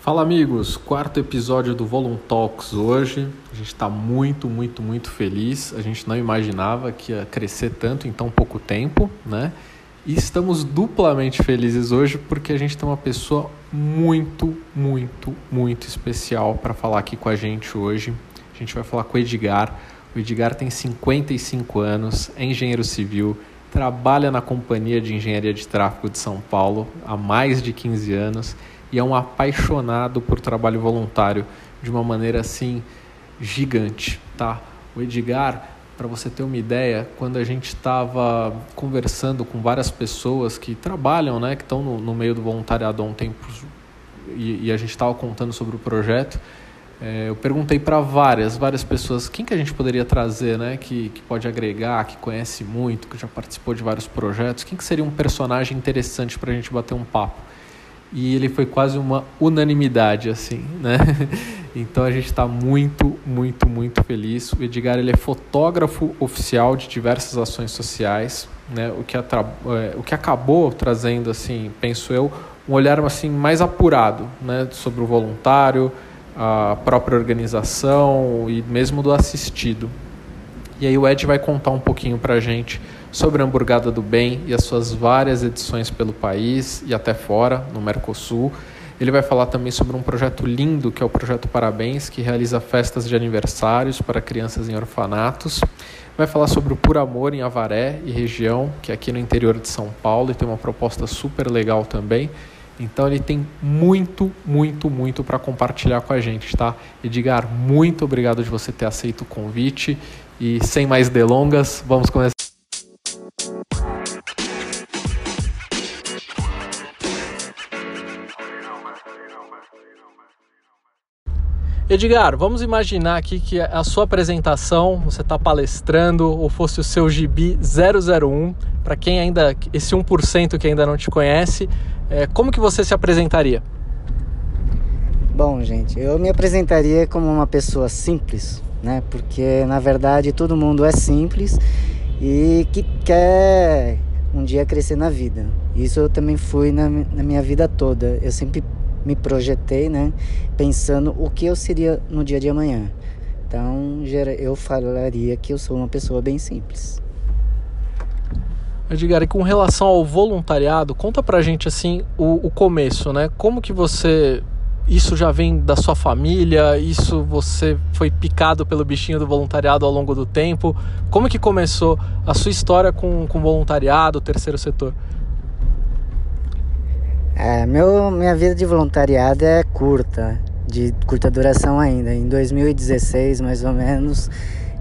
Fala amigos, quarto episódio do Volum Talks hoje. A gente está muito, muito, muito feliz. A gente não imaginava que ia crescer tanto em tão pouco tempo, né? E estamos duplamente felizes hoje porque a gente tem uma pessoa muito, muito, muito especial para falar aqui com a gente hoje. A gente vai falar com o Edgar. O Edgar tem 55 anos, é engenheiro civil, trabalha na Companhia de Engenharia de Tráfego de São Paulo há mais de 15 anos e é um apaixonado por trabalho voluntário de uma maneira assim gigante, tá? O Edgar, para você ter uma ideia, quando a gente estava conversando com várias pessoas que trabalham, né, que estão no, no meio do voluntariado há um tempo e, e a gente estava contando sobre o projeto, é, eu perguntei para várias, várias pessoas quem que a gente poderia trazer, né, que, que pode agregar, que conhece muito, que já participou de vários projetos, quem que seria um personagem interessante para a gente bater um papo e ele foi quase uma unanimidade assim, né? Então a gente está muito, muito, muito feliz. O Edgar ele é fotógrafo oficial de diversas ações sociais, né? O que, atra... É, o que acabou trazendo assim, penso eu, um olhar assim mais apurado, né? Sobre o voluntário, a própria organização e mesmo do assistido. E aí o Ed vai contar um pouquinho para a gente sobre a Hamburgada do Bem e as suas várias edições pelo país e até fora, no Mercosul. Ele vai falar também sobre um projeto lindo que é o Projeto Parabéns, que realiza festas de aniversários para crianças em orfanatos. Vai falar sobre o Por Amor em Avaré e região, que é aqui no interior de São Paulo e tem uma proposta super legal também. Então ele tem muito, muito, muito para compartilhar com a gente, tá? Edgar, muito obrigado de você ter aceito o convite e sem mais delongas, vamos começar. Edgar, vamos imaginar aqui que a sua apresentação, você está palestrando, ou fosse o seu gibi 001, para quem ainda, esse 1% que ainda não te conhece, é, como que você se apresentaria? Bom, gente, eu me apresentaria como uma pessoa simples, né? Porque na verdade todo mundo é simples e que quer um dia crescer na vida. Isso eu também fui na, na minha vida toda. Eu sempre me projetei, né, pensando o que eu seria no dia de amanhã. Então, eu falaria que eu sou uma pessoa bem simples. Edgar, e com relação ao voluntariado, conta pra gente assim o, o começo, né? Como que você isso já vem da sua família? Isso você foi picado pelo bichinho do voluntariado ao longo do tempo? Como que começou a sua história com, com voluntariado, o terceiro setor? É, meu, minha vida de voluntariado é curta, de curta duração ainda. Em 2016, mais ou menos,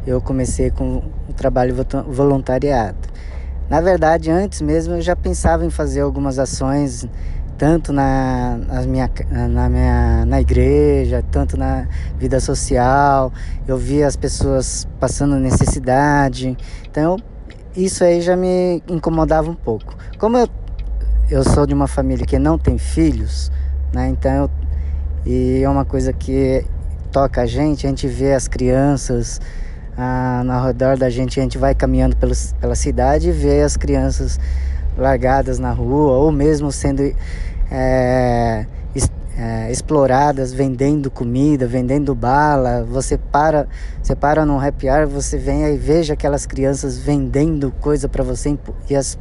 eu comecei com o trabalho voluntariado. Na verdade, antes mesmo eu já pensava em fazer algumas ações, tanto na, na, minha, na, minha, na igreja, tanto na vida social. Eu via as pessoas passando necessidade. Então, isso aí já me incomodava um pouco. Como eu eu sou de uma família que não tem filhos, né? Então, e é uma coisa que toca a gente, a gente vê as crianças ah, ao redor da gente, a gente vai caminhando pela cidade e vê as crianças largadas na rua ou mesmo sendo é, é, exploradas, vendendo comida, vendendo bala. Você para, você para num happy hour, você vem e veja aquelas crianças vendendo coisa para você e as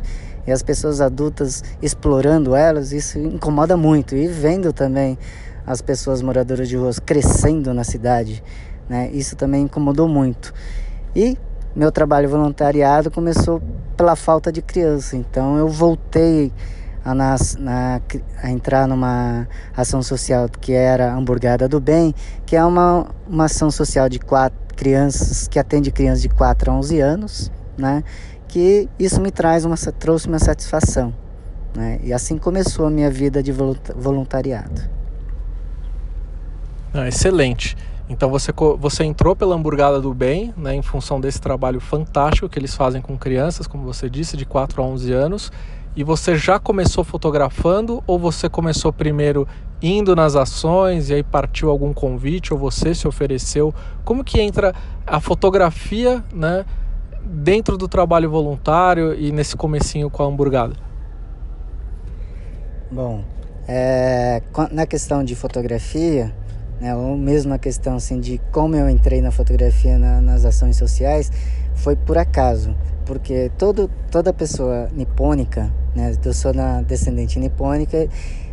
e as pessoas adultas explorando elas, isso incomoda muito. E vendo também as pessoas moradoras de ruas crescendo na cidade, né? Isso também incomodou muito. E meu trabalho voluntariado começou pela falta de criança, então eu voltei a, na, a entrar numa ação social que era Hamburgada do Bem, que é uma, uma ação social de quatro crianças, que atende crianças de 4 a 11 anos, né? Que isso me traz uma, trouxe uma satisfação. Né? E assim começou a minha vida de voluntariado. Ah, excelente. Então você, você entrou pela Hamburgada do Bem, né, em função desse trabalho fantástico que eles fazem com crianças, como você disse, de 4 a 11 anos. E você já começou fotografando ou você começou primeiro indo nas ações e aí partiu algum convite ou você se ofereceu? Como que entra a fotografia, né, dentro do trabalho voluntário e nesse comecinho com a hamburgada? Bom, é, na questão de fotografia, né, ou mesmo a questão assim, de como eu entrei na fotografia na, nas ações sociais, foi por acaso, porque todo, toda pessoa nipônica, né, eu sou na descendente nipônica,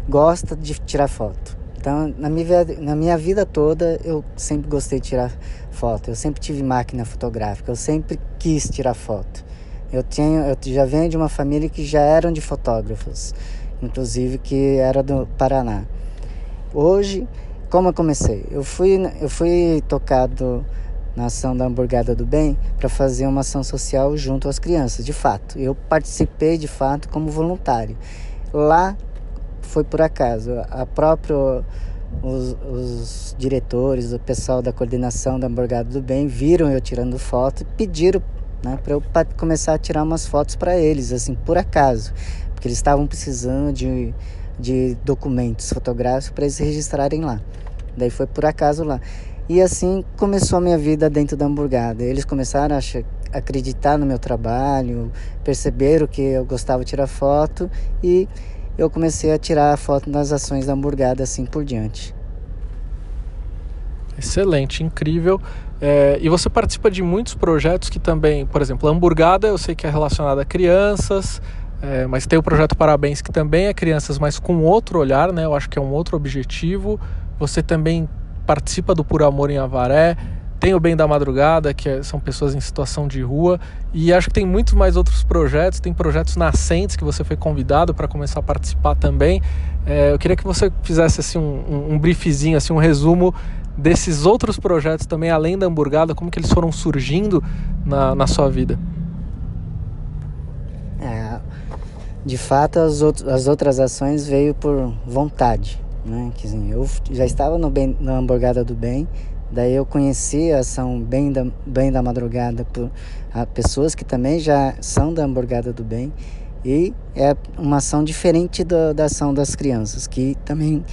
gosta de tirar foto. Então, na minha, na minha vida toda, eu sempre gostei de tirar foto. Eu sempre tive máquina fotográfica, eu sempre quis tirar foto. Eu, tenho, eu já venho de uma família que já eram de fotógrafos inclusive que era do Paraná. Hoje, como eu comecei? Eu fui, eu fui tocado na ação da Hamburgada do Bem para fazer uma ação social junto às crianças, de fato. Eu participei de fato como voluntário. Lá foi por acaso. A própria os, os, diretores, o pessoal da coordenação da Hamburgada do Bem viram eu tirando foto e pediram né, para eu começar a tirar umas fotos para eles, assim, por acaso porque eles estavam precisando de, de documentos fotográficos para eles registrarem lá. Daí foi por acaso lá. E assim começou a minha vida dentro da hamburgada. Eles começaram a acreditar no meu trabalho, perceberam que eu gostava de tirar foto e eu comecei a tirar foto nas ações da hamburgada assim por diante. Excelente, incrível. É, e você participa de muitos projetos que também, por exemplo, a hamburgada eu sei que é relacionada a crianças, é, mas tem o projeto Parabéns, que também é crianças, mas com outro olhar, né? Eu acho que é um outro objetivo. Você também participa do Por Amor em Avaré. Tem o Bem da Madrugada, que é, são pessoas em situação de rua. E acho que tem muitos mais outros projetos. Tem projetos nascentes que você foi convidado para começar a participar também. É, eu queria que você fizesse assim, um, um briefzinho, assim, um resumo desses outros projetos também, além da hamburgada, como que eles foram surgindo na, na sua vida. de fato as, outro, as outras ações veio por vontade, né? Que, assim, eu já estava no bem, na hamburgada do bem, daí eu conheci a ação bem da, bem da madrugada por a, pessoas que também já são da hamburgada do bem e é uma ação diferente do, da ação das crianças, que também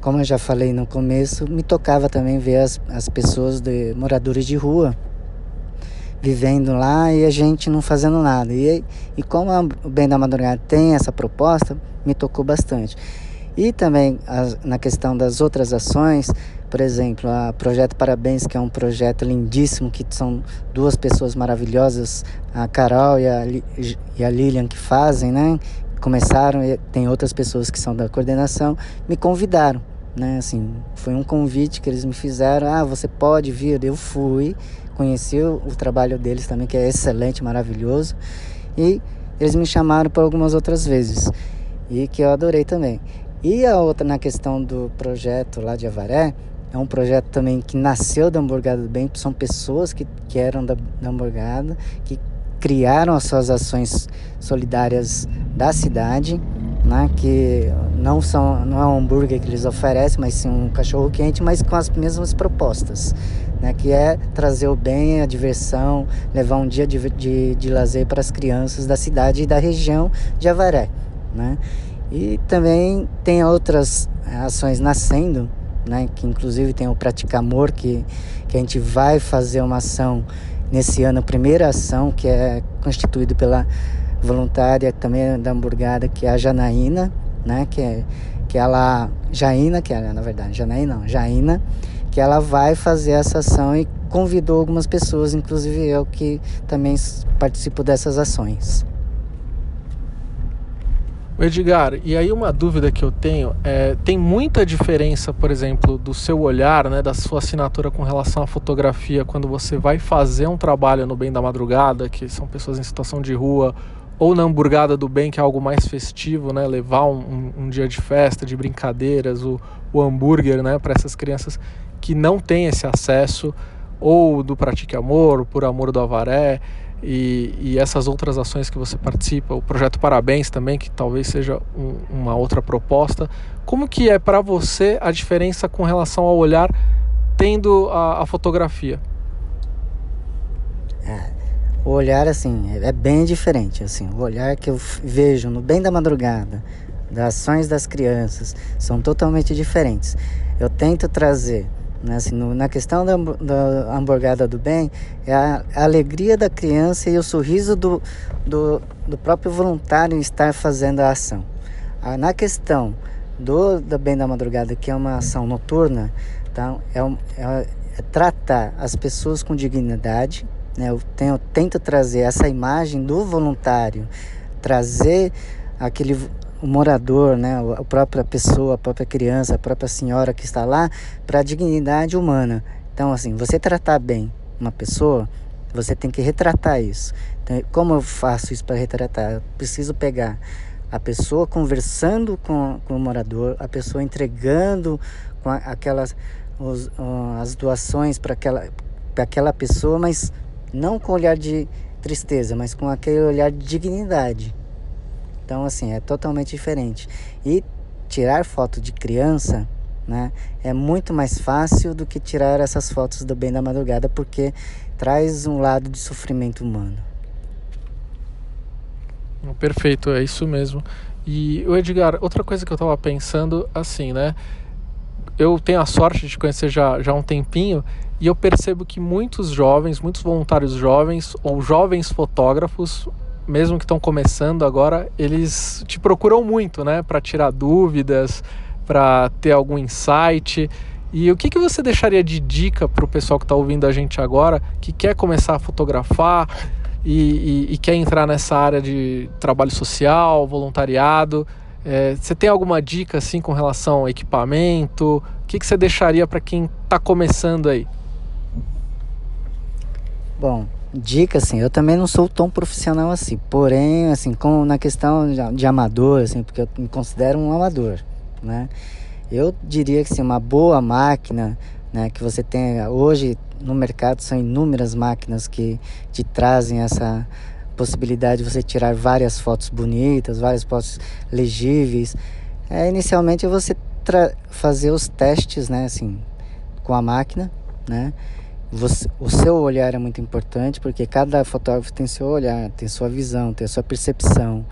como eu já falei no começo, me tocava também ver as, as pessoas de moradores de rua vivendo lá e a gente não fazendo nada. E, e como o Bem da Madrugada tem essa proposta, me tocou bastante. E também a, na questão das outras ações, por exemplo, a Projeto Parabéns, que é um projeto lindíssimo, que são duas pessoas maravilhosas, a Carol e a, e a Lilian, que fazem, né? Começaram, e tem outras pessoas que são da coordenação, me convidaram, né? Assim, foi um convite que eles me fizeram, ah, você pode vir, eu fui, conheci o, o trabalho deles também, que é excelente, maravilhoso. E eles me chamaram por algumas outras vezes e que eu adorei também. E a outra na questão do projeto lá de Avaré, é um projeto também que nasceu da Hamburgada do Bem, são pessoas que, que eram da, da Hamburgada, que criaram as suas ações solidárias da cidade, né, que não são não é um hambúrguer que eles oferecem, mas sim um cachorro quente, mas com as mesmas propostas né, que é trazer o bem, a diversão, levar um dia de, de, de lazer para as crianças da cidade e da região de Avaré. Né? E também tem outras eh, ações nascendo, né, que inclusive tem o Pratica Amor, que, que a gente vai fazer uma ação nesse ano, a primeira ação, que é constituída pela voluntária também da hamburgada, que é a Janaína, né, que é que ela Jaina, que é na verdade Janaína não, Jaina, que ela vai fazer essa ação e convidou algumas pessoas, inclusive eu que também participo dessas ações. Edgar, e aí uma dúvida que eu tenho é, tem muita diferença, por exemplo, do seu olhar, né, da sua assinatura com relação à fotografia quando você vai fazer um trabalho no Bem da Madrugada, que são pessoas em situação de rua, ou na Hamburgada do Bem, que é algo mais festivo, né, levar um, um, dia de festa, de brincadeiras, o, o hambúrguer, né, para essas crianças que não tem esse acesso, ou do Pratique Amor, Por Amor do Avaré, e, e, essas outras ações que você participa, o projeto Parabéns também, que talvez seja um, uma outra proposta. Como que é para você a diferença com relação ao olhar tendo a, a fotografia? É, o olhar assim é bem diferente, assim, o olhar que eu vejo no bem da madrugada, das ações das crianças, são totalmente diferentes. Eu tento trazer Né? Assim, no, na questão da, da hamburgada do bem, é a, a, alegria da criança e o sorriso do, do, do próprio voluntário em estar fazendo a ação. Ah, na questão do, do bem da madrugada, que é uma ação noturna, então, é, é, é tratar as pessoas com dignidade. Né? Eu, tenho, eu tento trazer essa imagem do voluntário, trazer aquele o morador, né, a própria pessoa, a própria criança, a própria senhora que está lá, para a dignidade humana. Então, assim, você tratar bem uma pessoa, você tem que retratar isso. Então, como eu faço isso para retratar? Eu preciso pegar a pessoa conversando com, com o morador, a pessoa entregando com aquelas os, as doações para aquela, aquela pessoa, mas não com olhar de tristeza, mas com aquele olhar de dignidade. Então, assim, é totalmente diferente. E tirar foto de criança, né, é muito mais fácil do que tirar essas fotos do bem da madrugada, porque traz um lado de sofrimento humano. Perfeito, é isso mesmo. E o Edgar, outra coisa que eu estava pensando, assim, né? Eu tenho a sorte de conhecer já, já há um tempinho e eu percebo que muitos jovens, muitos voluntários jovens ou jovens fotógrafos mesmo que estão começando agora, eles te procuram muito, né, para tirar dúvidas, para ter algum insight. E o que, que você deixaria de dica para o pessoal que está ouvindo a gente agora, que quer começar a fotografar e, e, e quer entrar nessa área de trabalho social, voluntariado? É, você tem alguma dica assim com relação ao equipamento? O que, que você deixaria para quem está começando aí? Bom, dica assim, eu também não sou tão profissional assim, porém, assim, com, na questão de, amador, assim, porque eu me considero um amador, né? Eu diria que assim, uma boa máquina, né, que você tem hoje no mercado são inúmeras máquinas que te trazem essa possibilidade de você tirar várias fotos bonitas, várias fotos legíveis. É, inicialmente você fazer os testes, né, assim, com a máquina, né? Você, o seu olhar é muito importante porque cada fotógrafo tem seu olhar, tem sua visão, tem sua percepção.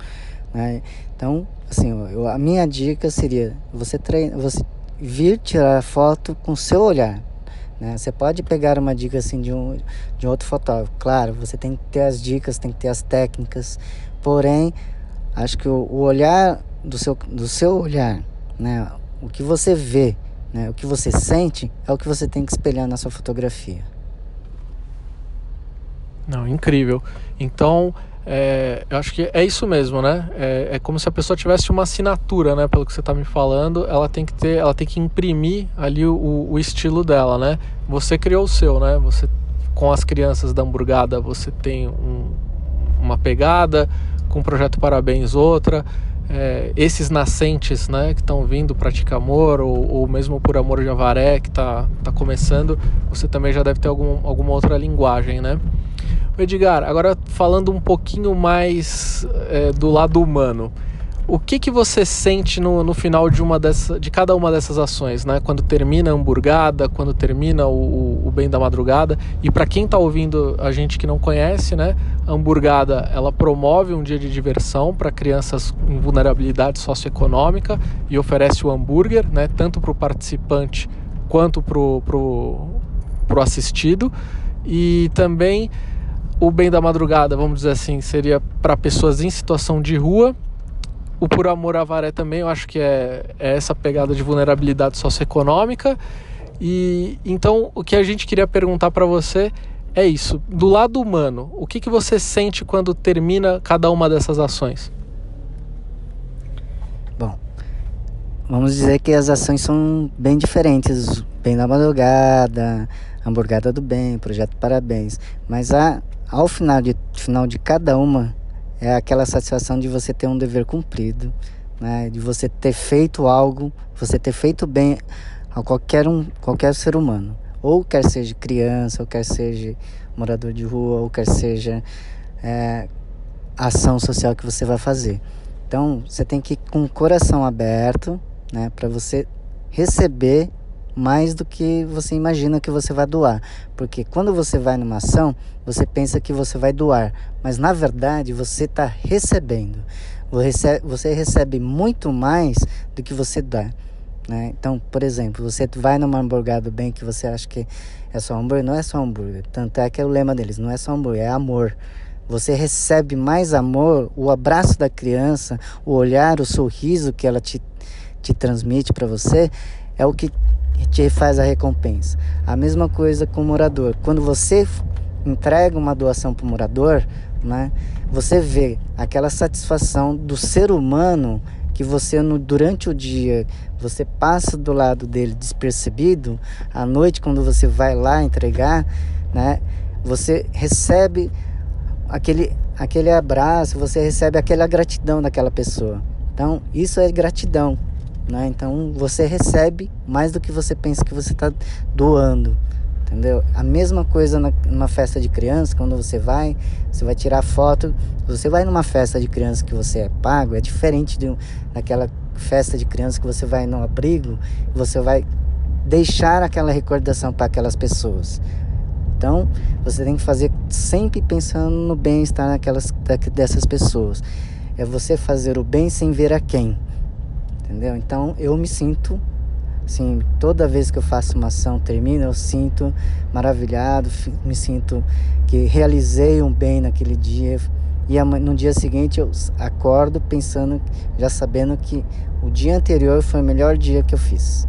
Né? Então, assim, eu, a minha dica seria você treina, você vir tirar foto com seu olhar. Né? Você pode pegar uma dica assim de um, de outro fotógrafo. Claro, você tem que ter as dicas, tem que ter as técnicas. Porém, acho que o, o olhar do seu, do seu olhar, né? o que você vê, né? O que você sente é o que você tem que espelhar na sua fotografia. Não, incrível. Então, é, eu acho que é isso mesmo, né? É, é, como se a pessoa tivesse uma assinatura, né? Pelo que você está me falando, ela tem que ter, ela tem que imprimir ali o, o estilo dela, né? Você criou o seu, né? Você com as crianças da hamburgada você tem um, uma pegada, com o projeto Parabéns outra é, esses nascentes né, que estão vindo praticar amor ou, ou, mesmo por amor de avaré que está tá começando, você também já deve ter algum, alguma outra linguagem, né? Edgar, agora falando um pouquinho mais é, do lado humano, o que, que você sente no, no final de, uma dessa, de cada uma dessas ações, né? Quando termina a hamburgada, quando termina o, o bem da madrugada. E para quem está ouvindo a gente que não conhece, né? A hamburgada ela promove um dia de diversão para crianças em vulnerabilidade socioeconômica e oferece o hambúrguer, né? Tanto para o participante quanto para o pro, pro assistido. E também o bem da madrugada, vamos dizer assim, seria para pessoas em situação de rua o Por Amor à Varé também, eu acho que é, é essa pegada de vulnerabilidade socioeconômica. E então o que a gente queria perguntar para você é isso. Do lado humano, o que, que você sente quando termina cada uma dessas ações? Bom, vamos dizer que as ações são bem diferentes. Bem da madrugada, hamburgada do bem, projeto parabéns. Mas a, ao final de, final de cada uma é aquela satisfação de você ter um dever cumprido, né? de você ter feito algo, você ter feito bem a qualquer um, qualquer ser humano, ou quer seja criança, ou quer seja morador de rua, ou quer seja é, ação social que você vai fazer. Então, você tem que ir com o coração aberto, né, para você receber mais do que você imagina que você vai doar. Porque quando você vai numa ação, você pensa que você vai doar, mas na verdade você está recebendo. Você recebe muito mais do que você dá. Né? Então, por exemplo, você vai numa hambúrguer do bem que você acha que é só hambúrguer, não é só hambúrguer. Tanto é que é o lema deles, não é só hambúrguer, é amor. Você recebe mais amor, o abraço da criança, o olhar, o sorriso que ela te, te transmite para você, é o que te faz a recompensa. A mesma coisa com o morador. Quando você entrega uma doação para o morador, né, você vê aquela satisfação do ser humano que você no, durante o dia você passa do lado dele despercebido, à noite quando você vai lá entregar, né, você recebe aquele aquele abraço, você recebe aquela gratidão daquela pessoa. Então, isso é gratidão, né? Então, você recebe mais do que você pensa que você está doando entendeu? A mesma coisa na, numa festa de criança, quando você vai, você vai tirar foto, você vai numa festa de criança que você é pago, é diferente de, daquela festa de criança que você vai no abrigo, você vai deixar aquela recordação para aquelas pessoas. Então, você tem que fazer sempre pensando no bem-estar daquelas, dessas pessoas. É você fazer o bem sem ver a quem. Entendeu? Então, eu me sinto Assim, toda vez que eu faço uma ação, termina, eu sinto maravilhado, me sinto que realizei um bem naquele dia. E no dia seguinte eu acordo pensando, já sabendo que o dia anterior foi o melhor dia que eu fiz.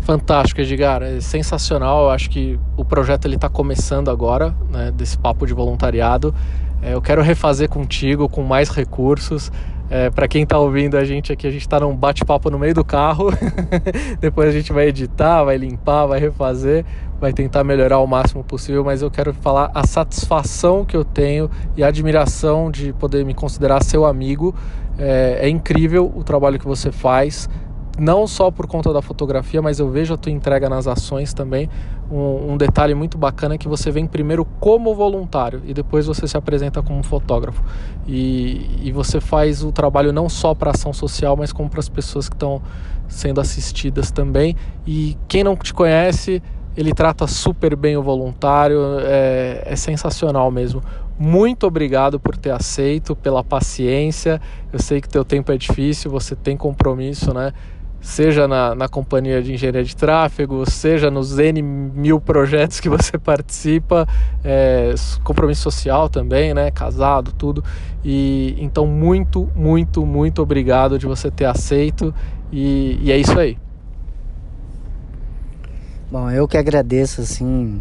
Fantástico, Edgar. É sensacional. Eu acho que o projeto ele está começando agora, né, desse papo de voluntariado. É, eu quero refazer contigo com mais recursos. É, para quem está ouvindo a gente aqui, a gente está num bate-papo no meio do carro. Depois a gente vai editar, vai limpar, vai refazer, vai tentar melhorar o máximo possível. Mas eu quero falar a satisfação que eu tenho e a admiração de poder me considerar seu amigo. É, é incrível o trabalho que você faz não só por conta da fotografia, mas eu vejo a tua entrega nas ações também. Um, um, detalhe muito bacana é que você vem primeiro como voluntário e depois você se apresenta como fotógrafo. E, e você faz o trabalho não só para ação social, mas como para as pessoas que estão sendo assistidas também. E quem não te conhece, ele trata super bem o voluntário, é, é sensacional mesmo. Muito obrigado por ter aceito, pela paciência. Eu sei que teu tempo é difícil, você tem compromisso, né? Seja na, na companhia de engenharia de tráfego, seja nos N mil projetos que você participa, é, compromisso social também, né? Casado, tudo. E então, muito, muito, muito obrigado de você ter aceito. E, e é isso aí. Bom, eu que agradeço, assim,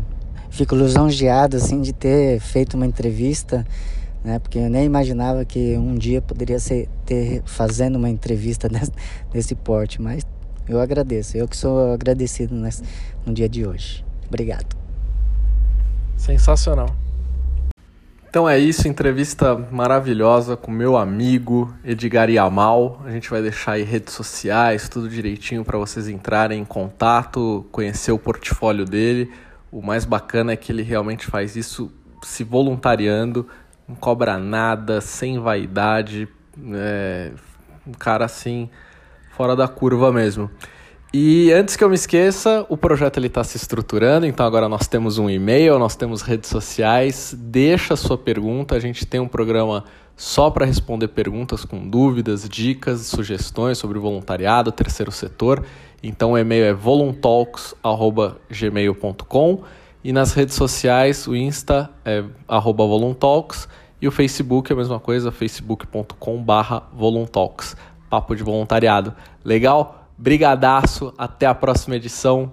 fico lisonjeado, assim, de ter feito uma entrevista né? Porque eu nem imaginava que um dia poderia ser ter fazendo uma entrevista desse, desse porte, mas eu agradeço. Eu que sou agradecido nesse, no dia de hoje. Obrigado. Sensacional. Então é isso, entrevista maravilhosa com meu amigo Edgar Yamal. A gente vai deixar aí redes sociais, tudo direitinho para vocês entrarem em contato, conhecer o portfólio dele. O mais bacana é que ele realmente faz isso se voluntariando, não cobra nada, sem vaidade, é, um cara assim, fora da curva mesmo. E antes que eu me esqueça, o projeto ele está se estruturando, então agora nós temos um e-mail, nós temos redes sociais. Deixa a sua pergunta, a gente tem um programa só para responder perguntas com dúvidas, dicas, sugestões sobre voluntariado, terceiro setor. Então o e-mail é voluntalks@gmail.com e nas redes sociais, o Insta é voluntalks e o Facebook é a mesma coisa, facebook.com voluntalks, papo de voluntariado. Legal? Brigadaço, até a próxima edição.